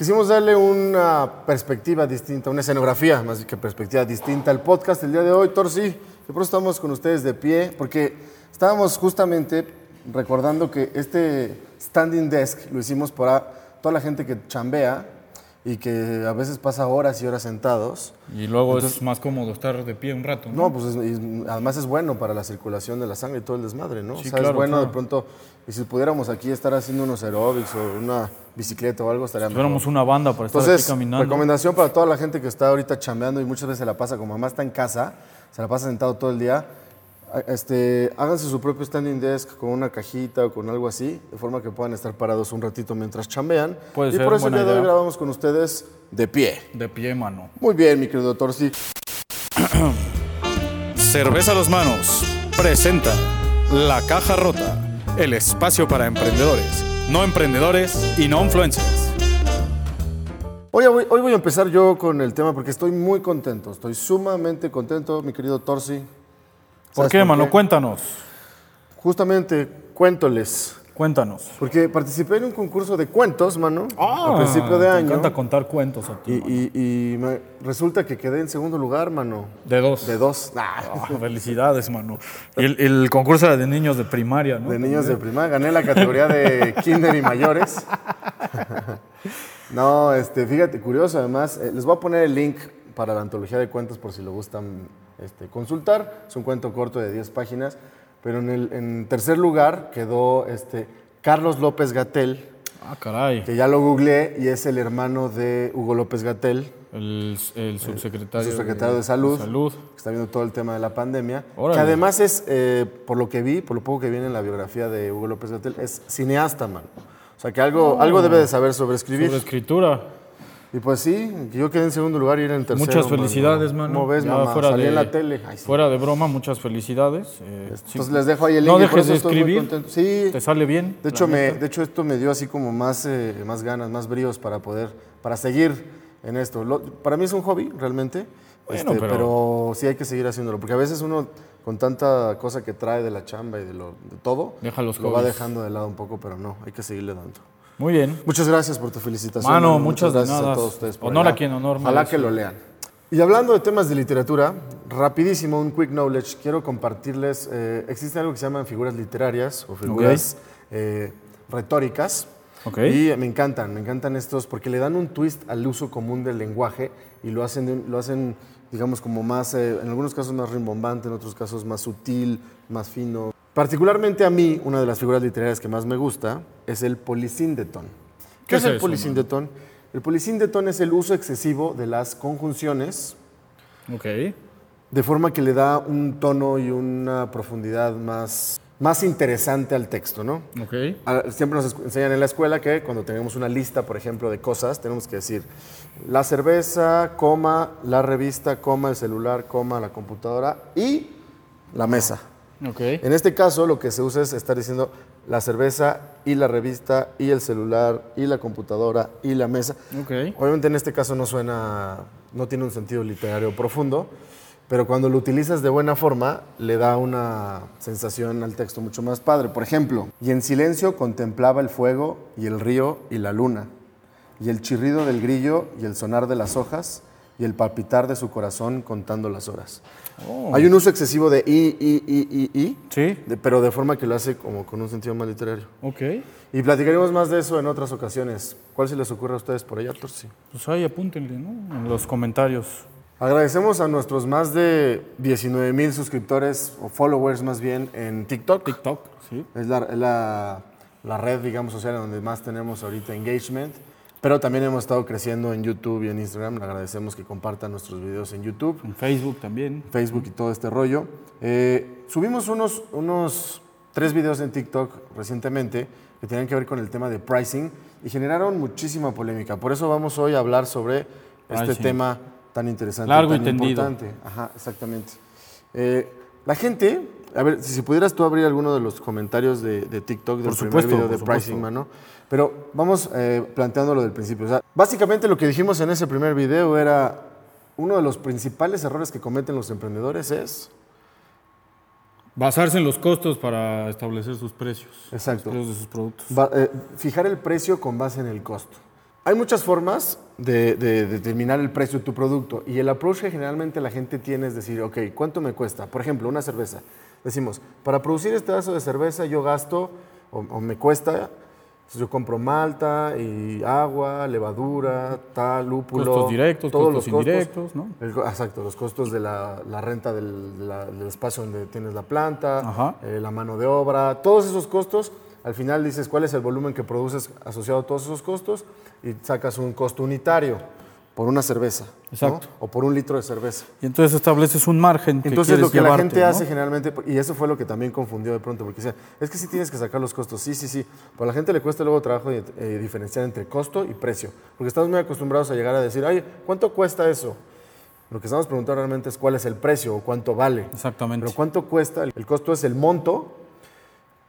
Quisimos darle una perspectiva distinta, una escenografía más que perspectiva distinta al podcast el día de hoy. Torsi, que por estamos con ustedes de pie, porque estábamos justamente recordando que este standing desk lo hicimos para toda la gente que chambea y que a veces pasa horas y horas sentados. Y luego es más cómodo estar de pie un rato. No, No, pues es- y además es bueno para la circulación de la sangre y todo el desmadre, ¿no? Sí, o sea, es claro, bueno claro. de pronto, y si pudiéramos aquí estar haciendo unos aeróbics o una bicicleta o algo, estaría Si mejor. fuéramos una banda para estar Entonces, aquí caminando. recomendación para toda la gente que está ahorita chambeando y muchas veces se la pasa, como mamá está en casa, se la pasa sentado todo el día, este, háganse su propio standing desk con una cajita o con algo así, de forma que puedan estar parados un ratito mientras chambean. Puede y ser, por eso el día de hoy grabamos con ustedes de pie. De pie, mano. Muy bien, mi querido Torsi. Cerveza a los manos presenta La Caja Rota, el espacio para emprendedores, no emprendedores y no influencers. Hoy, voy- hoy voy a empezar yo con el tema porque estoy muy contento, estoy sumamente contento, mi querido Torsi. ¿Por ¿Sabes qué, mano? Cuéntanos. Justamente, cuéntoles. Cuéntanos. Porque participé en un concurso de cuentos, mano, a principio de Ah, año. encanta contar cuentos a ti. Y, y- y me- resulta que quedé en segundo lugar, mano. de dos. De dos. Ah, Ah, felicidades, mano. Y el, el concurso era de niños de primaria, ¿no? de niños de primaria. Gané la categoría de kinder y mayores. No, este, fíjate, curioso además. eh, les voy a poner el link para la antología de cuentos por si lo gustan este, consultar. Es un cuento corto de 10 páginas. Pero en, el, en tercer lugar quedó este, Carlos López Gatel, Ah, caray. que ya lo googleé y es el hermano de Hugo López Gatel, El, el subsecretario, subsecretario de Salud. Salud. que está viendo todo el tema de la pandemia. Órale. Que además es, eh, por lo que vi, por lo poco que viene en la biografía de Hugo López Gatel, es cineasta, man. O sea que algo, algo debe de saber sobre escribir. Sobre escritura. Y pues sí, yo quedé en segundo lugar y era en tercero. Muchas felicidades, mano. ¿Cómo ves, mamá? fuera Salí de- en la tele. Ay, sí. Fuera de broma, muchas felicidades. Eh, sí, Entonces les dejo ahí el link. no dejes de escribir. Sí, ¿Te sale bien? de hecho, me, de hecho esto me dio así como más, eh, más ganas, más bríos para poder, para seguir en esto. Lo- para mí es un hobby, realmente. Bueno, este, pero- pero... sí hay que seguir haciéndolo, porque a veces uno con tanta cosa que trae de la chamba y de, lo, de todo, Deja los lo va dejando de lado un poco, pero no, hay que seguirle dando. Muy bien. Muchas gracias por tu felicitación. Mano, muchas de gracias nada. a todos ustedes. por Honor allá. a quien honor Ojalá que lo lean. Y hablando de temas de literatura, rapidísimo, un quick knowledge. Quiero compartirles, eh, existe algo que se llaman figuras literarias o figuras eh, retóricas. Ok. Y me encantan, me encantan estos porque le dan un twist al uso común del lenguaje y lo hacen, lo hacen digamos, como más, eh, en algunos casos más rimbombante, en otros casos más sutil, más fino. Particularmente a mí, una de las figuras literarias que más me gusta es el polisíndeton. ¿Qué, ¿Qué es el eso, polisíndeton? El polisíndeton es el uso excesivo de las conjunciones Ok. de forma que le da un tono y una profundidad más, más interesante al texto, ¿no? Ok. Ah, Siempre nos enseñan en la escuela que cuando tenemos una lista, por ejemplo, de cosas, tenemos que decir la cerveza, coma, la revista, coma, el celular, coma, la computadora y la mesa. Ok. En este caso, lo que se usa es estar diciendo la cerveza y la revista y el celular y la computadora y la mesa. Ok. Obviamente en este caso no suena, no tiene un sentido literario profundo, pero cuando lo utilizas de buena forma le da una sensación al texto mucho más padre. Por ejemplo, y en silencio contemplaba el fuego y el río y la luna, y el chirrido del grillo y el sonar de las hojas y el palpitar de su corazón contando las horas. Hay un uso excesivo de i, i, i, i, i, Sí. de- pero de forma que lo hace como con un sentido más literario. Ok. Y platicaremos más de eso en otras ocasiones. ¿Cuál se les ocurre a ustedes por allá, Torsi? Pues ahí apúntenle, ¿no? En los comentarios. Agradecemos a nuestros más de 19 mil suscriptores o followers más bien en TikTok. TikTok, sí. Es la, la- la red, digamos, social en donde más tenemos ahorita engagement. Pero también hemos estado creciendo en YouTube y en Instagram. Le agradecemos que compartan nuestros videos en YouTube. En Facebook también. Facebook y todo este rollo. Eh, subimos unos, unos tres videos en TikTok recientemente que tenían que ver con el tema de pricing y generaron muchísima polémica. Por eso vamos hoy a hablar sobre este tema tan interesante. Largo y tan tendido. importante. Ajá, exactamente. Eh, la gente, a ver, si, pudieras tú abrir alguno de los comentarios de, de TikTok del Por primer supuesto, video de pricing, supuesto. mano. Pero vamos eh, planteándolo del principio. O sea, básicamente lo que dijimos en ese primer video era uno de los principales errores que cometen los emprendedores es Basarse en los costos para establecer sus precios. Exacto. Los precios de sus productos. va- eh, fijar el precio con base en el costo. Hay muchas formas de, de determinar el precio de tu producto y el approach que generalmente la gente tiene es decir, ok, ¿cuánto me cuesta? Por ejemplo, una cerveza. Decimos, para producir este vaso de cerveza yo gasto o, o me cuesta, yo compro malta y agua, levadura, tal, lúpulo. Costos directos, todos costos los costos. indirectos, ¿no? El exacto, los costos de la, la renta del, de la- del espacio donde tienes la planta, eh, la mano de obra, todos esos costos. Al final dices cuál es el volumen que produces asociado a todos esos costos y sacas un costo unitario por una cerveza. ¿no? Exacto. O por un litro de cerveza. Y entonces estableces un margen que Entonces lo que la gente ¿no? hace generalmente, y eso fue lo que también confundió de pronto, porque decía, es que sí tienes que sacar los costos, sí, sí, sí, pero a la gente le cuesta luego trabajo eh, diferenciar entre costo y precio, porque estamos muy acostumbrados a llegar a decir, ay, ¿cuánto cuesta eso? Lo que estamos preguntando realmente es cuál es el precio o cuánto vale. Exactamente. Pero cuánto cuesta, el costo es el monto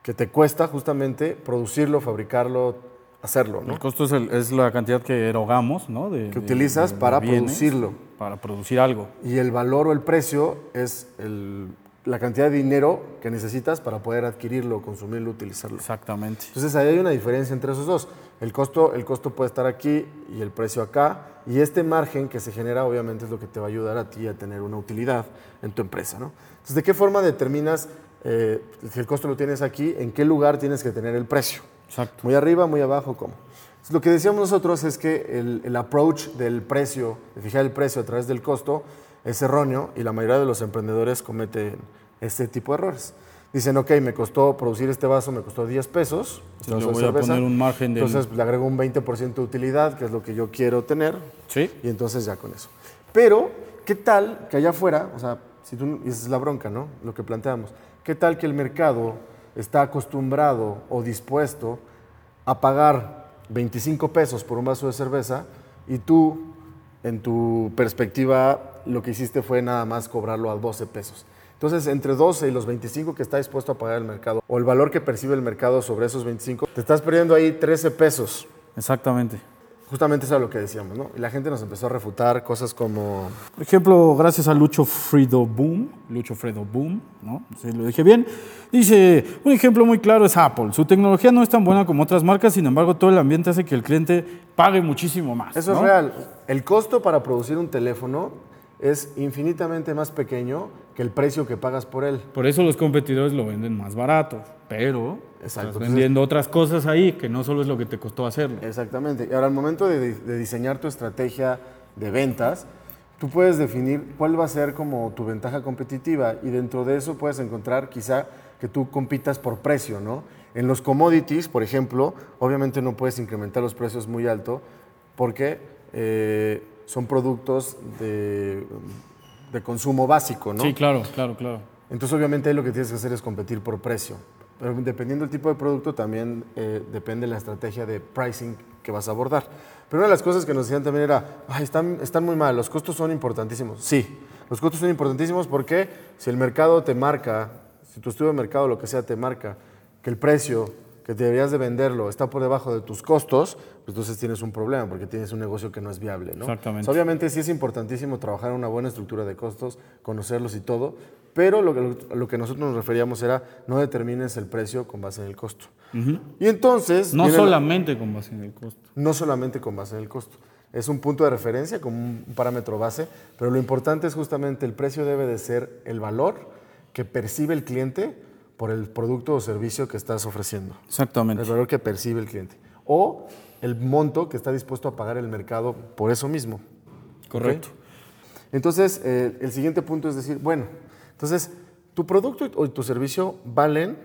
que te cuesta justamente producirlo, fabricarlo, hacerlo, ¿no? El costo es, el- es la cantidad que erogamos, ¿no? De- Que utilizas de- de para producirlo. Para producir algo. Y el valor o el precio es el- la cantidad de dinero que necesitas para poder adquirirlo, consumirlo, utilizarlo. Exactamente. Entonces ahí hay una diferencia entre esos dos. El costo, el costo puede estar aquí y el precio acá. Y este margen que se genera obviamente es lo que te va a ayudar a ti a tener una utilidad en tu empresa. ¿no? Entonces, ¿de qué forma determinas eh, si el costo lo tienes aquí? ¿En qué lugar tienes que tener el precio? Exacto. Muy arriba, muy abajo, ¿cómo? Entonces, lo que decíamos nosotros es que el, el approach del precio, de fijar el precio a través del costo, es erróneo y la mayoría de los emprendedores cometen este tipo de errores. Dicen, ok, me costó producir este vaso, me costó 10 pesos. este le de voy a poner un margen del- Entonces le agrego un 20% de utilidad, que es lo que yo quiero tener, Sí. y entonces ya con eso. Pero, ¿qué tal que allá afuera, o sea, si tú, y esa es la bronca, ¿no? Lo que planteamos. ¿Qué tal que el mercado está acostumbrado o dispuesto a pagar 25 pesos por un vaso de cerveza y tú, en tu perspectiva, lo que hiciste fue nada más cobrarlo a 12 pesos? Entonces, entre 12 y los 25 que está dispuesto a pagar el mercado, o el valor que percibe el mercado sobre esos 25, te estás perdiendo ahí 13 pesos. Exactamente. Justamente eso es lo que decíamos, ¿no? Y la gente nos empezó a refutar cosas como, Por ejemplo, gracias a Lucho Frido Boom, Lucho Fredo Boom, ¿no? Si lo dije bien. Dice, un ejemplo muy claro es Apple. Su tecnología no es tan buena como otras marcas, sin embargo, todo el ambiente hace que el cliente pague muchísimo más. Eso ¿no? es real. El costo para producir un teléfono es infinitamente más pequeño que el precio que pagas por él. Por eso los competidores lo venden más barato, pero Exacto. estás vendiendo otras cosas ahí que no solo es lo que te costó hacerlo. Exactamente. Y ahora, al momento de, de diseñar tu estrategia de ventas, tú puedes definir cuál va a ser como tu ventaja competitiva y dentro de eso puedes encontrar quizá que tú compitas por precio, ¿no? En los commodities, por ejemplo, obviamente no puedes incrementar los precios muy alto porque eh, son productos de, de consumo básico, ¿no? Sí, claro, claro, claro. Entonces, obviamente, ahí lo que tienes que hacer es competir por precio. Pero dependiendo del tipo de producto, también eh, depende la estrategia de pricing que vas a abordar. Pero una de las cosas que nos decían también era, Ay, están, están muy mal, los costos son importantísimos. Sí, los costos son importantísimos porque si el mercado te marca, si tu estudio de mercado, lo que sea, te marca que el precio que deberías de venderlo está por debajo de tus costos, pues entonces tienes un problema porque tienes un negocio que no es viable. ¿no? Exactamente. O sea, Obviamente sí es importantísimo trabajar en una buena estructura de costos, conocerlos y todo, pero lo que, lo que nosotros nos referíamos era no determines el precio con base en el costo. Y entonces... No viene la- solamente con base en el costo. no solamente con base en el costo. Es un punto de referencia como un parámetro base, pero lo importante es justamente el precio debe de ser el valor que percibe el cliente por el producto o servicio que estás ofreciendo. Exactamente. El valor que percibe el cliente. O el monto que está dispuesto a pagar el mercado por eso mismo. Correcto. Entonces, eh, el siguiente punto es decir, bueno, entonces, tu producto o tu servicio valen,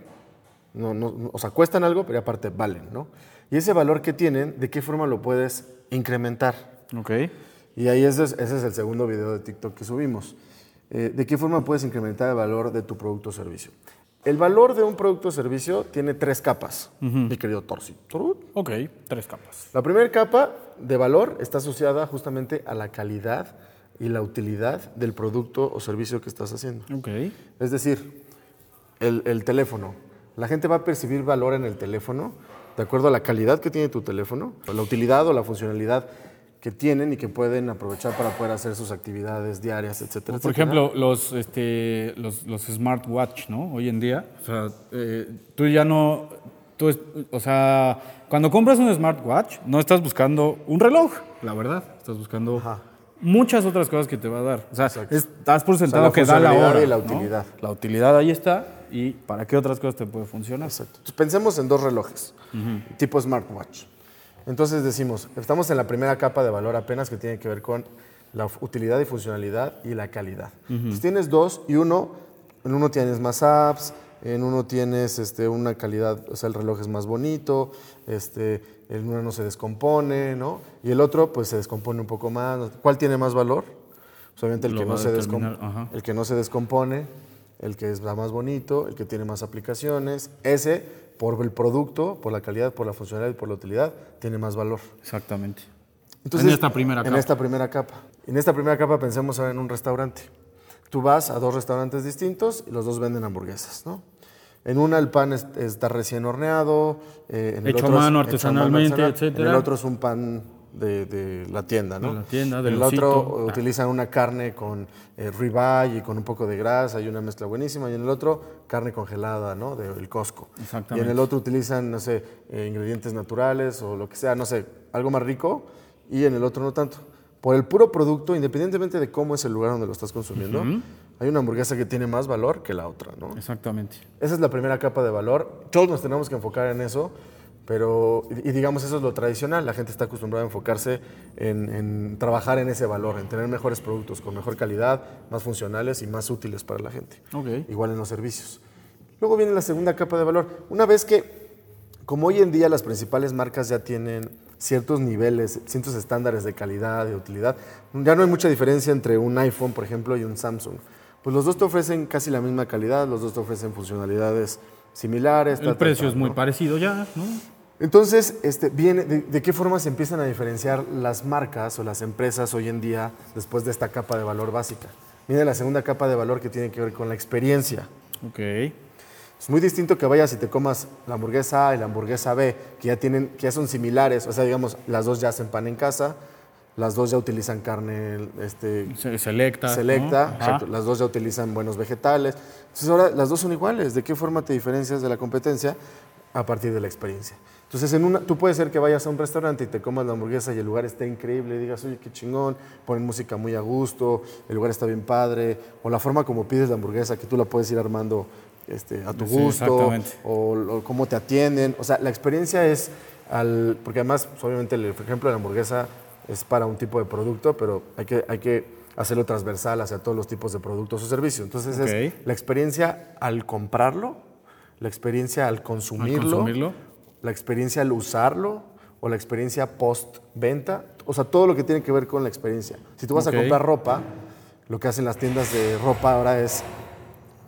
no, no- no- o sea, cuestan algo, pero aparte valen, ¿no? Y ese valor que tienen, ¿de qué forma lo puedes incrementar? Ok. Y ahí ese es, ese es el segundo video de TikTok que subimos. Eh, ¿De qué forma puedes incrementar el valor de tu producto o servicio? El valor de un producto o servicio tiene tres capas, mi querido Torsi. Ok, tres capas. La primera capa de valor está asociada justamente a la calidad y la utilidad del producto o servicio que estás haciendo. Ok. Es decir, el, el teléfono. La gente va a percibir valor en el teléfono de acuerdo a la calidad que tiene tu teléfono, la utilidad o la funcionalidad que tienen y que pueden aprovechar para poder hacer sus actividades diarias, etcétera. Por etcétera. ejemplo, los, este, los, los smartwatch, ¿no? Hoy en día, o sea, eh, tú ya no tú, o sea, cuando compras un smartwatch, no estás buscando un reloj, la verdad. Estás buscando Ajá. muchas otras cosas que te va a dar. O sea, estás por sentado la que da la hora. y la ¿no? utilidad. La utilidad ahí está. ¿Y para qué otras cosas te puede funcionar? Exacto. Pensemos en dos relojes, tipo smartwatch. Entonces decimos, estamos en la primera capa de valor apenas que tiene que ver con la utilidad y funcionalidad y la calidad. Entonces, tienes dos y uno, en uno tienes más apps, en uno tienes este, una calidad, o sea, el reloj es más bonito, este, el uno no se descompone, ¿no? Y el otro, pues se descompone un poco más. ¿Cuál tiene más valor? Pues, obviamente el Lo que, no se el que no se descompone, el que es más bonito, el que tiene más aplicaciones. Ese, por el producto, por la calidad, por la funcionalidad y por la utilidad, tiene más valor. Exactamente. Entonces, En esta primera En capa. esta primera capa. En esta primera capa pensemos ahora en un restaurante. Tú vas a dos restaurantes distintos y los dos venden hamburguesas, ¿no? En una el pan es- está recién horneado, eh, en el Hecho a otro es mano, hecho artesanalmente, artesanal, etcétera. En el otro es un pan de, de la tienda, ¿no? De la tienda, En del el otro osito. utilizan una carne con eh, ribeye y con un poco de grasa y una mezcla buenísima. Y en el otro, carne congelada, ¿no? Del Costco. Y Exactamente. en el otro utilizan, no sé, eh, ingredientes naturales o lo que sea, no sé, algo más rico. Y en el otro no tanto. Por el puro producto, independientemente de cómo es el lugar donde lo estás consumiendo, hay una hamburguesa que tiene más valor que la otra, ¿no? Exactamente. Esa es la primera capa de valor. Todos nos tenemos que enfocar en eso, pero, y, y digamos, eso es lo tradicional. La gente está acostumbrada a enfocarse en, en trabajar en ese valor, en tener mejores productos con mejor calidad, más funcionales y más útiles para la gente. Ok. Igual en los servicios. Luego viene la segunda capa de valor. Una vez que, como hoy en día las principales marcas ya tienen ciertos niveles, ciertos estándares de calidad, de utilidad, ya no hay mucha diferencia entre un iPhone, por ejemplo, y un Samsung. Pues los dos te ofrecen casi la misma calidad, los dos te ofrecen funcionalidades similares. ta, El ta, precio ta, es muy ¿no? parecido ya, ¿no? Entonces, este, viene, de, de qué forma se empiezan a diferenciar las marcas o las empresas hoy en día después de esta capa de valor básica? Viene la segunda capa de valor que tiene que ver con la experiencia. Ok. Es muy distinto que vayas y te comas la hamburguesa A y la hamburguesa B, que ya, tienen, que ya son similares. O sea, digamos, las dos ya hacen pan en casa, las dos ya utilizan carne este, Se- Selecta. ¿no? selecta, exacto, las dos ya utilizan buenos vegetales. Entonces ahora las dos son iguales. ¿De qué forma te diferencias de la competencia? A partir de la experiencia. Entonces en una, tú puedes ser que vayas a un restaurante y te comas la hamburguesa y el lugar esté increíble y digas, oye, qué chingón, ponen música muy a gusto, el lugar está bien padre, o la forma como pides la hamburguesa, que tú la puedes ir armando este, a tu Sí, gusto, o, o cómo te atienden. O sea, la experiencia es al. Porque además, pues, obviamente, el ejemplo de la hamburguesa es para un tipo de producto, pero hay que, hay que hacerlo transversal hacia todos los tipos de productos o servicios. Entonces, es la experiencia al comprarlo, la experiencia al consumirlo, consumirlo. La experiencia al usarlo o la experiencia post-venta. O sea, todo lo que tiene que ver con la experiencia. Si tú vas a comprar ropa, lo que hacen las tiendas de ropa ahora es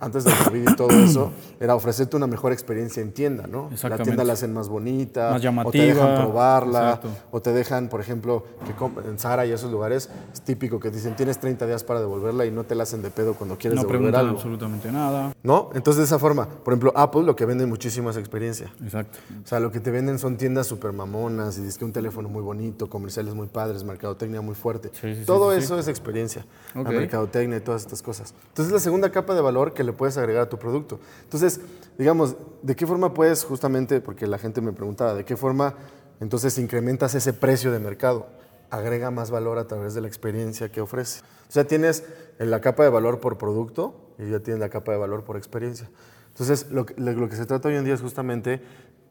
antes del COVID y todo eso, era ofrecerte una mejor experiencia en tienda, ¿no? La tienda la hacen más bonita, Más o te llamativa, dejan probarla, exacto. o te dejan, por ejemplo, que en Zara y esos lugares es típico que dicen tienes 30 días para devolverla y no te la hacen de pedo cuando quieres No devolver preguntan algo. absolutamente nada. ¿No? Entonces de esa forma, por ejemplo, Apple lo que vende muchísimo es experiencia. Exacto. O sea, lo que te venden son tiendas súper mamonas y dices que un teléfono muy bonito, comerciales muy padres, mercadotecnia muy fuerte. Sí, sí, Todo sí, eso es experiencia, Ok. la mercadotecnia y todas estas cosas. Entonces, es la segunda capa de valor que le puedes agregar a tu producto. Entonces, digamos, ¿de qué forma puedes justamente, porque la gente me preguntaba, ¿de qué forma entonces incrementas ese precio de mercado? Agrega más valor a través de la experiencia que ofrece. O sea, tienes en la capa de valor por producto y ya tienes la capa de valor por experiencia. Entonces, lo que, lo que se trata hoy en día es justamente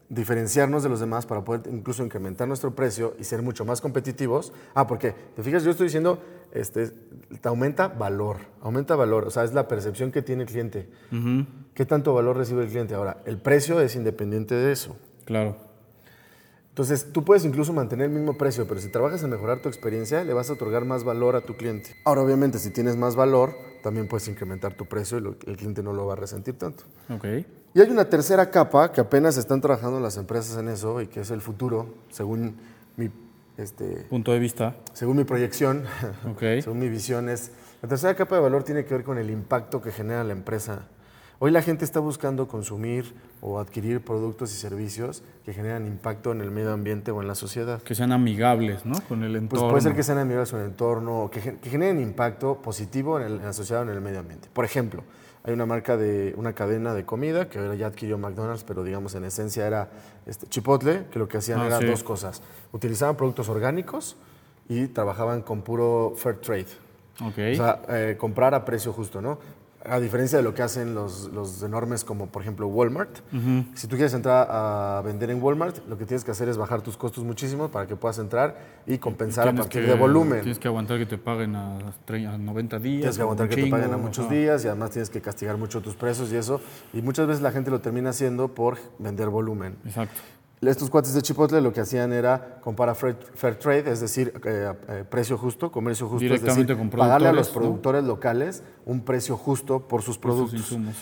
diferenciarnos de los demás para poder incluso incrementar nuestro precio y ser mucho más competitivos. Ah, porque, te fijas, yo estoy diciendo, este, te aumenta valor, aumenta valor, o sea, es la percepción que tiene el cliente. ¿Qué tanto valor recibe el cliente? Ahora, el precio es independiente de eso. Claro. Entonces, tú puedes incluso mantener el mismo precio, pero si trabajas en mejorar tu experiencia, le vas a otorgar más valor a tu cliente. Ahora, obviamente, si tienes más valor, también puedes incrementar tu precio y lo- el cliente no lo va a resentir tanto. Ok. Y hay una tercera capa que apenas están trabajando las empresas en eso y que es el futuro, según mi, este, Punto de vista. según mi proyección, Ok. según mi visión, es la tercera capa de valor tiene que ver con el impacto que genera la empresa. Hoy la gente está buscando consumir o adquirir productos y servicios que generan impacto en el medio ambiente o en la sociedad. Que sean amigables, ¿no? Con el Pues entorno. puede ser que sean amigables con el entorno o que, que generen impacto positivo en, el- en la sociedad o en el medio ambiente. Por ejemplo, hay una marca de una cadena de comida que ahora ya adquirió McDonald's, pero digamos en esencia era este, Chipotle, que lo que hacían Ah, eran sí. dos cosas. Utilizaban productos orgánicos y trabajaban con puro fair trade. Ok. O sea, eh, comprar a precio justo, ¿no? A diferencia de lo que hacen los, los enormes como por ejemplo Walmart. Si tú quieres entrar a vender en Walmart, lo que tienes que hacer es bajar tus costos muchísimo para que puedas entrar y compensar a partir que- de volumen. Tienes que aguantar que te paguen a, tre- a 90 días. Tienes que aguantar que te paguen a muchos días y además tienes que castigar mucho tus precios y eso. Y muchas veces la gente lo termina haciendo por vender volumen. Exacto. Estos cuates de Chipotle lo que hacían era comprar a fair, trade, es decir, eh, eh, precio justo, comercio justo, es Directamente decir, con pagarle a los productores, locales un precio justo por sus Por sus productos. insumos.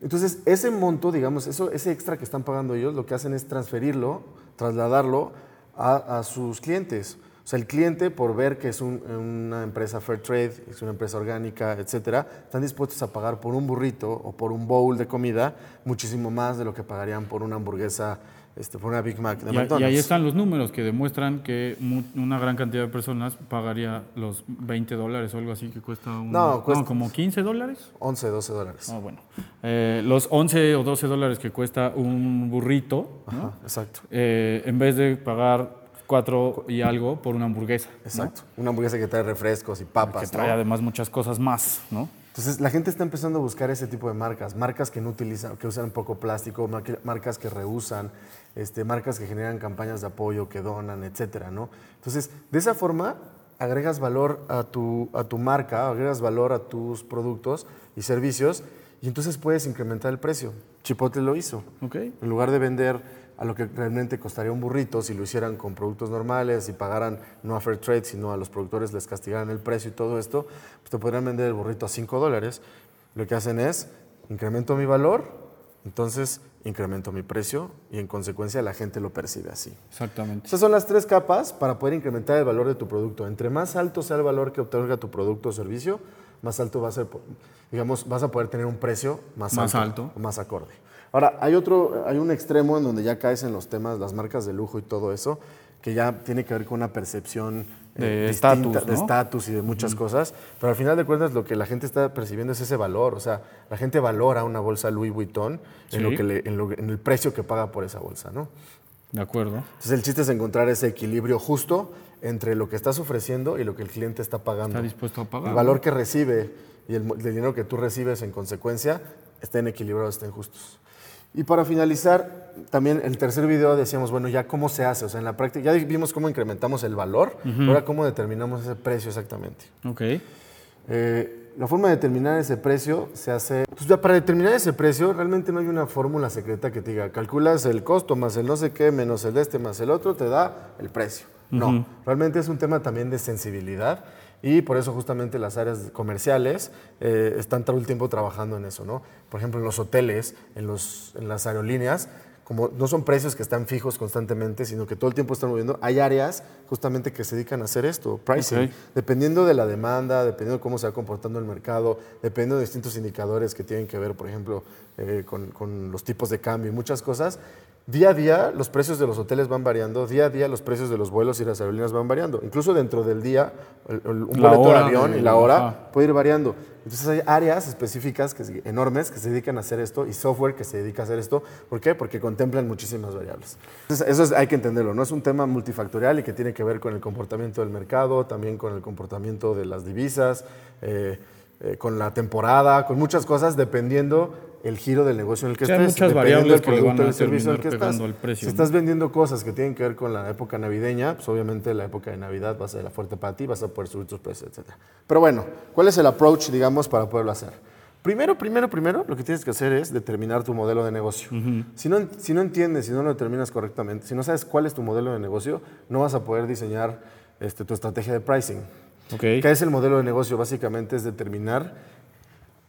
Entonces, ese monto, digamos, eso, ese extra que están pagando ellos, lo que hacen es transferirlo, trasladarlo a, a sus clientes. O sea, el cliente, por ver que es un- una empresa fair trade, es una empresa orgánica, etcétera, están dispuestos a pagar por un burrito o por un bowl de comida muchísimo más de lo que pagarían por una hamburguesa, este, por una Big Mac de Y, a- y McDonald's. ahí están los números que demuestran que mu- una gran cantidad de personas pagaría los 20 dólares o algo así que cuesta un... No, cuesta- como 15 dólares. 11, 12 dólares. Ah, bueno. Eh, los 11 o 12 dólares que cuesta un burrito, ¿no? Ajá, exacto. Eh, en vez de pagar 4 y algo por una hamburguesa. ¿no? Exacto. Una hamburguesa que trae refrescos y papas. Que ¿no? trae además muchas cosas más, ¿no? Entonces la gente está empezando a buscar ese tipo de marcas, marcas que no utilizan, que usan poco plástico, marca- marcas que reusan, este, marcas que generan campañas de apoyo, que donan, etcétera, ¿no? Entonces, de esa forma agregas valor a tu, a tu marca, agregas valor a tus productos y servicios y entonces puedes incrementar el precio. Chipotle lo hizo. Ok. En lugar de vender a lo que realmente costaría un burrito, si lo hicieran con productos normales y pagaran no a fair trade, sino a los productores les castigaran el precio y todo esto, pues te podrían vender el burrito a 5 dólares. Lo que hacen es, incremento mi valor, entonces incremento mi precio y en consecuencia la gente lo percibe así. Exactamente. Esas son las tres capas para poder incrementar el valor de tu producto. Entre más alto sea el valor que otorga tu producto o servicio, más alto va a ser, digamos, vas a poder tener un precio más, Más alto, alto. o más acorde. Ahora, hay otro, hay un extremo en donde ya caes en los temas, las marcas de lujo y todo eso, que ya tiene que ver con una percepción De distinta, estatus, de ¿no? estatus y de muchas cosas, pero al final de cuentas lo que la gente está percibiendo es ese valor, o sea, la gente valora una bolsa Louis Vuitton en, lo que le- en, lo- en el precio que paga por esa bolsa, ¿no? De acuerdo. Entonces el chiste es encontrar ese equilibrio justo entre lo que estás ofreciendo y lo que el cliente está pagando. Está dispuesto a pagar. El valor que recibe y el, el dinero que tú recibes en consecuencia estén equilibrados, estén justos. Y para finalizar, también el tercer video decíamos, bueno, ya cómo se hace, o sea, en la práctica, ya vimos cómo incrementamos el valor, ahora cómo determinamos ese precio exactamente. Ok. Eh, la forma de determinar ese precio se hace. Pues ya para determinar ese precio, realmente no hay una fórmula secreta que te diga, calculas el costo más el no sé qué, menos el este, más el otro, te da el precio. No, realmente es un tema también de sensibilidad y por eso justamente las áreas comerciales eh, están todo el tiempo trabajando en eso, ¿no? Por ejemplo, en los hoteles, en, los, en las aerolíneas, como no son precios que están fijos constantemente, sino que todo el tiempo están moviendo, hay áreas justamente que se dedican a hacer esto, pricing. Dependiendo de la demanda, dependiendo de cómo se va comportando el mercado, dependiendo de distintos indicadores que tienen que ver, por ejemplo, eh, con, con los tipos de cambio y muchas cosas, día a día los precios de los hoteles van variando, día a día los precios de los vuelos y las aerolíneas van variando. Incluso dentro del día, el- el- un La boleto de avión de- y la hora puede ir variando. Entonces hay áreas específicas que, enormes que se dedican a hacer esto y software que se dedica a hacer esto. ¿Por qué? Porque contemplan muchísimas variables. Entonces eso es- hay que entenderlo, no es un tema multifactorial y que tiene que ver con el comportamiento del mercado, también con el comportamiento de las divisas, eh, eh, con la temporada, con muchas cosas dependiendo el giro del negocio en el que Sí, hay estés, muchas variables del que van a el servicio en el que estás. al precio, si ¿no? estás vendiendo cosas que tienen que ver con la época navideña, pues obviamente la época de Navidad va a ser la fuerte para ti, vas a poder subir tus precios, etc. Pero bueno, ¿cuál es el approach, digamos, para poderlo hacer? Primero, primero, primero, lo que tienes que hacer es determinar tu modelo de negocio. si, no, si no entiendes, si no lo determinas correctamente, si no sabes cuál es tu modelo de negocio, no vas a poder diseñar este, tu estrategia de pricing. Ok. ¿Qué es el modelo de negocio? Básicamente es determinar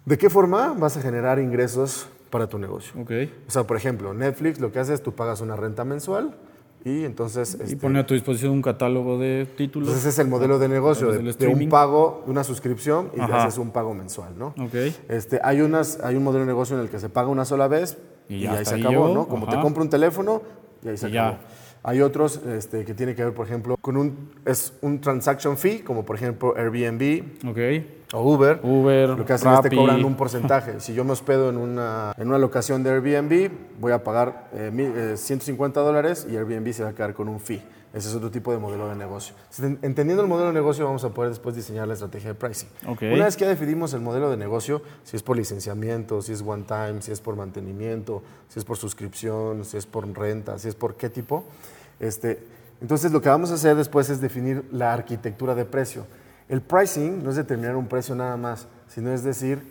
de qué forma vas a generar ingresos para tu negocio. Ok. O sea, por ejemplo, Netflix lo que hace es tú pagas una renta mensual y entonces... Y este, pone a tu disposición un catálogo de títulos. entonces ese es el modelo de negocio, de, de un pago, una suscripción y haces un pago mensual, ¿no? Ok. Este, hay, unas, hay un modelo de negocio en el que se paga una sola vez Y y, ya ahí se acabó, ¿no? Como te compro un teléfono y ahí se Y ya. Hay otros este, que tienen que ver, por ejemplo, con un, es un transaction fee, como por ejemplo Airbnb Ok. o Uber. Uber, Lo que hacen es te Rappi. cobran un porcentaje. Si yo me hospedo en una, en una locación de Airbnb, voy a pagar eh, mi- eh, 150 dólares y Airbnb se va a quedar con un fee. Ese es otro tipo de modelo de negocio. Entendiendo el modelo de negocio, vamos a poder después diseñar la estrategia de pricing. Una vez que ya definimos el modelo de negocio, si es por licenciamiento, si es one time, si es por mantenimiento, si es por suscripción, si es por renta, si es por qué tipo, este, entonces lo que vamos a hacer después es definir la arquitectura de precio. El pricing no es determinar un precio nada más, sino es decir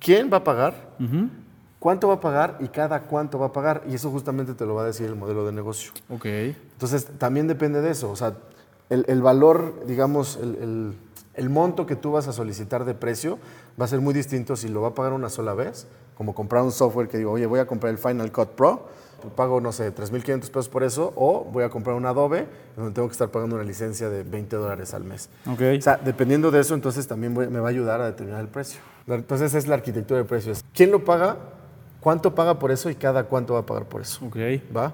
quién va a pagar, cuánto va a pagar y cada cuánto va a pagar. Y eso justamente te lo va a decir el modelo de negocio. Ok. Entonces, también depende de eso. O sea, el, el valor, digamos, el, el- el monto que tú vas a solicitar de precio va a ser muy distinto si lo va a pagar una sola vez, como comprar un software que digo, oye, voy a comprar el Final Cut Pro, pago, no sé, 3.500 pesos por eso, o voy a comprar un Adobe, donde tengo que estar pagando una licencia de 20 dólares al mes. Ok. O sea, dependiendo de eso, entonces también voy- me va a ayudar a determinar el precio. Entonces, es la arquitectura de precios. ¿Quién lo paga? ¿Cuánto paga por eso y cada cuánto va a pagar por eso? Ok. ¿Va?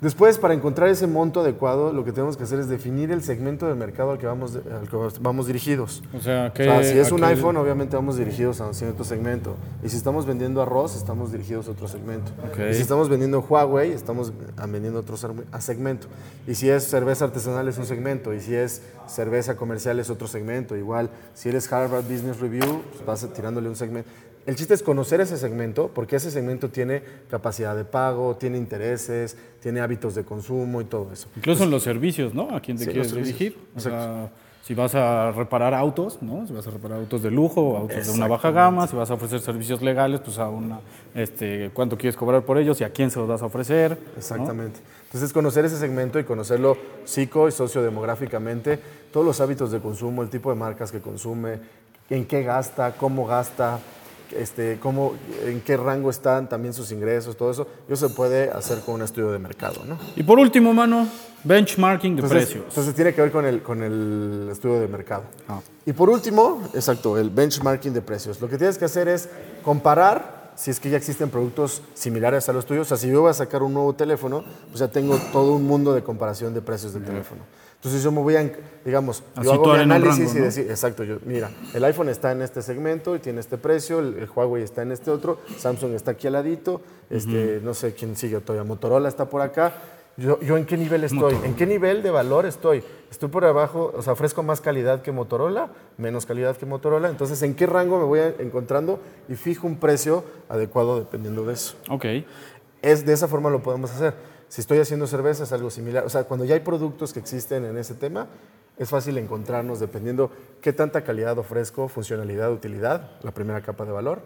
Después, para encontrar ese monto adecuado, lo que tenemos que hacer es definir el segmento de mercado al que vamos, al que vamos dirigidos. O sea, O que. sea, si es un iPhone, obviamente vamos dirigidos a un cierto segmento. Y si estamos vendiendo arroz, estamos dirigidos a otro segmento. Ok. Y si estamos vendiendo Huawei, estamos vendiendo otro a segmento. Y si es cerveza artesanal, es un segmento. Y si es cerveza comercial, es otro segmento. Igual, si eres Harvard Business Review, pues vas tirándole un segmento. El chiste es conocer ese segmento, porque ese segmento tiene capacidad de pago, tiene intereses, tiene hábitos de consumo y todo eso. Incluso en los servicios, ¿no? ¿A quién te Sí, quieres dirigir? O sea, si vas a reparar autos, ¿no? Si vas a reparar autos de lujo, autos de una baja gama, si vas a ofrecer servicios legales, pues a una, este, cuánto quieres cobrar por ellos y a quién se los vas a ofrecer. ¿no? Exactamente. Entonces, conocer ese segmento y conocerlo psico y sociodemográficamente, todos los hábitos de consumo, el tipo de marcas que consume, en qué gasta, cómo gasta, este, cómo, en qué rango están también sus ingresos, todo eso, eso se puede hacer con un estudio de mercado, ¿no? Y por último, mano, benchmarking de Entonces, precios. entonces tiene que ver con el, con el estudio de mercado. Ah. Y por último, exacto, el benchmarking de precios. Lo que tienes que hacer es comparar si es que ya existen productos similares a los tuyos. O sea, si yo voy a sacar un nuevo teléfono, pues ya tengo todo un mundo de comparación de precios del teléfono. Entonces yo me voy a, digamos, A yo hago mi análisis rango, y ¿no? decir, exacto, yo, mira, el iPhone está en este segmento y tiene este precio, el, el Huawei está en este otro, Samsung está aquí al ladito, este, no sé quién sigue todavía, Motorola está por acá. Yo, yo en qué nivel estoy, en qué nivel de valor estoy. Estoy por abajo, o sea, ofrezco más calidad que Motorola, menos calidad que Motorola. Entonces, ¿en qué rango me voy encontrando? Y fijo un precio adecuado dependiendo de eso. Ok. Es, de esa forma lo podemos hacer. Si estoy haciendo cerveza es algo similar. O sea, cuando ya hay productos que existen en ese tema, es fácil encontrarnos dependiendo qué tanta calidad ofrezco, funcionalidad, utilidad, la primera capa de valor.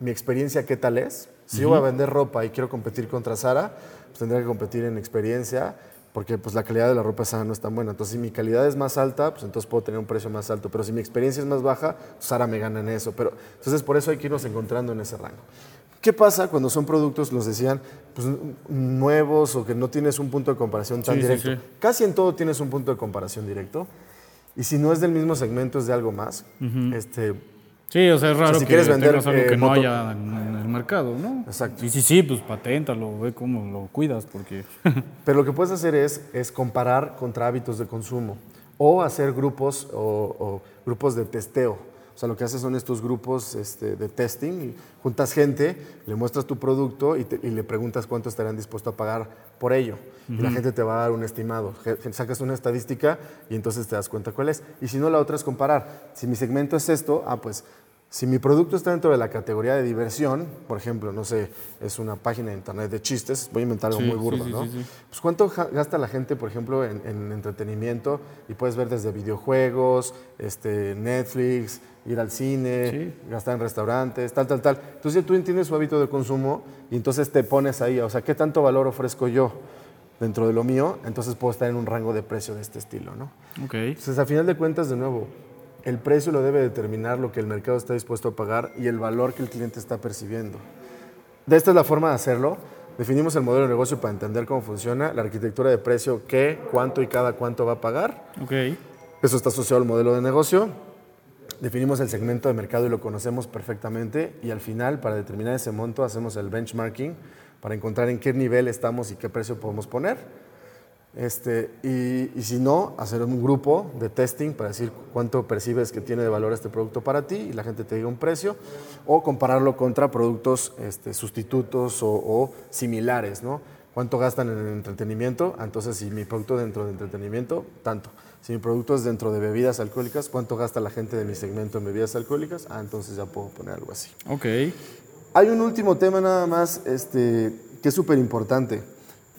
Mi experiencia, ¿qué tal es? Si yo voy a vender ropa y quiero competir contra Sara, pues tendría que competir en experiencia, porque pues la calidad de la ropa Sara no es tan buena. Entonces, si mi calidad es más alta, pues entonces puedo tener un precio más alto. Pero si mi experiencia es más baja, pues Sara me gana en eso. Pero, entonces, por eso hay que irnos encontrando en ese rango. ¿Qué pasa cuando son productos, los decían, pues, nuevos o que no tienes un punto de comparación tan Sí, directo? sí. Casi en todo tienes un punto de comparación directo. Y si no es del mismo segmento, es de algo más. este, Sí, o sea, es raro si que quieres vender, algo eh, que no moto- haya en en el mercado, ¿no? Exacto. Y sí, sí, pues paténtalo, ve cómo lo cuidas, porque... Pero lo que puedes hacer es, es comparar contra hábitos de consumo o hacer grupos o, o grupos de testeo. O sea, lo que haces son estos grupos este, de testing. y juntas gente, le muestras tu producto y, te- y le preguntas cuánto estarían dispuestos a pagar por ello. Y la gente te va a dar un estimado. Sacas una estadística y entonces te das cuenta cuál es. Y si no, la otra es comparar. Si mi segmento es esto, ah, pues si mi producto está dentro de la categoría de diversión, por ejemplo, no sé, es una página de internet de chistes, voy a inventar algo Sí, muy burdo, sí, sí, ¿no? Pues cuánto gasta la gente, por ejemplo, en, en entretenimiento y puedes ver desde videojuegos, este, Netflix, ir al cine, gastar en restaurantes, tal, tal, tal. Entonces tú entiendes su hábito de consumo y entonces te pones ahí, o sea, ¿qué tanto valor ofrezco yo dentro de lo mío? Entonces puedo estar en un rango de precio de este estilo, ¿no? Ok. Entonces, a final de cuentas, de nuevo, el precio lo debe determinar lo que el mercado está dispuesto a pagar y el valor que el cliente está percibiendo. De esta es la forma de hacerlo. Definimos el modelo de negocio para entender cómo funciona, la arquitectura de precio, qué, cuánto y cada cuánto va a pagar. Ok. Eso está asociado al modelo de negocio. Definimos el segmento de mercado y lo conocemos perfectamente. Y al final, para determinar ese monto, hacemos el benchmarking para encontrar en qué nivel estamos y qué precio podemos poner. Este, y, y si no, hacer un grupo de testing para decir cuánto percibes que tiene de valor este producto para ti y la gente te diga un precio, o compararlo contra productos este, sustitutos o, o similares, ¿no? ¿Cuánto gastan en el entretenimiento? Ah, Entonces, si mi producto dentro de entretenimiento, tanto. Si mi producto es dentro de bebidas alcohólicas, ¿cuánto gasta la gente de mi segmento en bebidas alcohólicas? Ah, entonces ya puedo poner algo así. Ok. Hay un último tema nada más este, que es súper importante.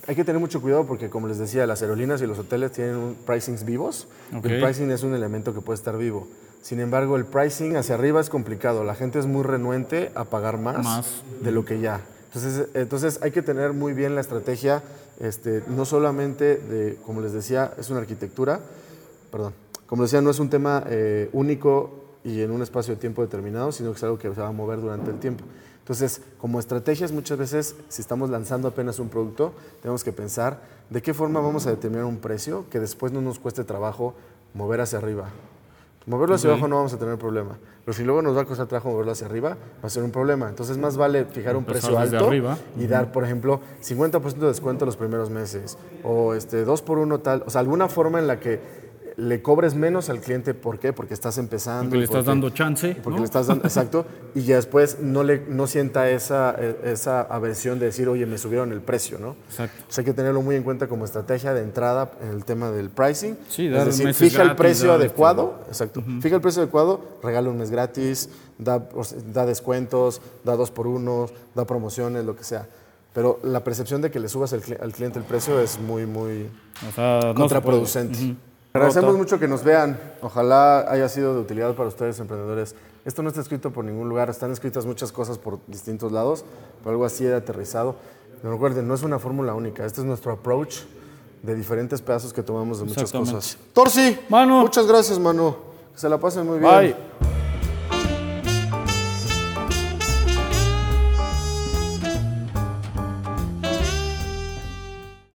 Hay que tener mucho cuidado porque, como les decía, las aerolíneas y los hoteles tienen un pricings vivos. Ok. El pricing es un elemento que puede estar vivo. Sin embargo, el pricing hacia arriba es complicado. La gente es muy renuente a pagar más, Más. de lo que ya. Entonces, entonces hay que tener muy bien la estrategia, este, no solamente de, como les decía, es una arquitectura, perdón, como decía, no es un tema eh, único y en un espacio de tiempo determinado, sino que es algo que se va a mover durante el tiempo. Entonces, como estrategias, muchas veces, si estamos lanzando apenas un producto, tenemos que pensar de qué forma vamos a determinar un precio que después no nos cueste trabajo mover hacia arriba. Moverlo hacia abajo no vamos a tener problema, pero si luego nos va a costar trabajo moverlo hacia arriba, va a ser un problema. Entonces, más vale fijar un Empezar precio alto arriba. y dar, por ejemplo, 50% de descuento los primeros meses o este 2 por 1 tal, o sea, alguna forma en la que le cobres menos al cliente, ¿por qué? Porque estás empezando. Porque le estás dando chance, Porque ¿no? le estás dando, exacto, y ya después no, le, no sienta esa, eh, esa aversión de decir, oye, me subieron el precio, ¿no? Exacto. Entonces hay que tenerlo muy en cuenta como estrategia de entrada en el tema del pricing. Sí, es dar decir, meses fija el precio adecuado, exacto, fija el precio adecuado, regala un mes gratis, da, da descuentos, da dos por unos, da promociones, lo que sea. Pero la percepción de que le subas al, cli- al cliente el precio es muy, muy O sea, no contraproducente. Ujú. Agradecemos mucho que nos vean. Ojalá haya sido de utilidad para ustedes, emprendedores. Esto no está escrito por ningún lugar, están escritas muchas cosas por distintos lados, pero algo así de aterrizado. Pero recuerden, no es una fórmula única, este es nuestro approach de diferentes pedazos que tomamos de muchas cosas. Torsi, Mano. muchas gracias, mano. Que se la pasen muy bien. Bye.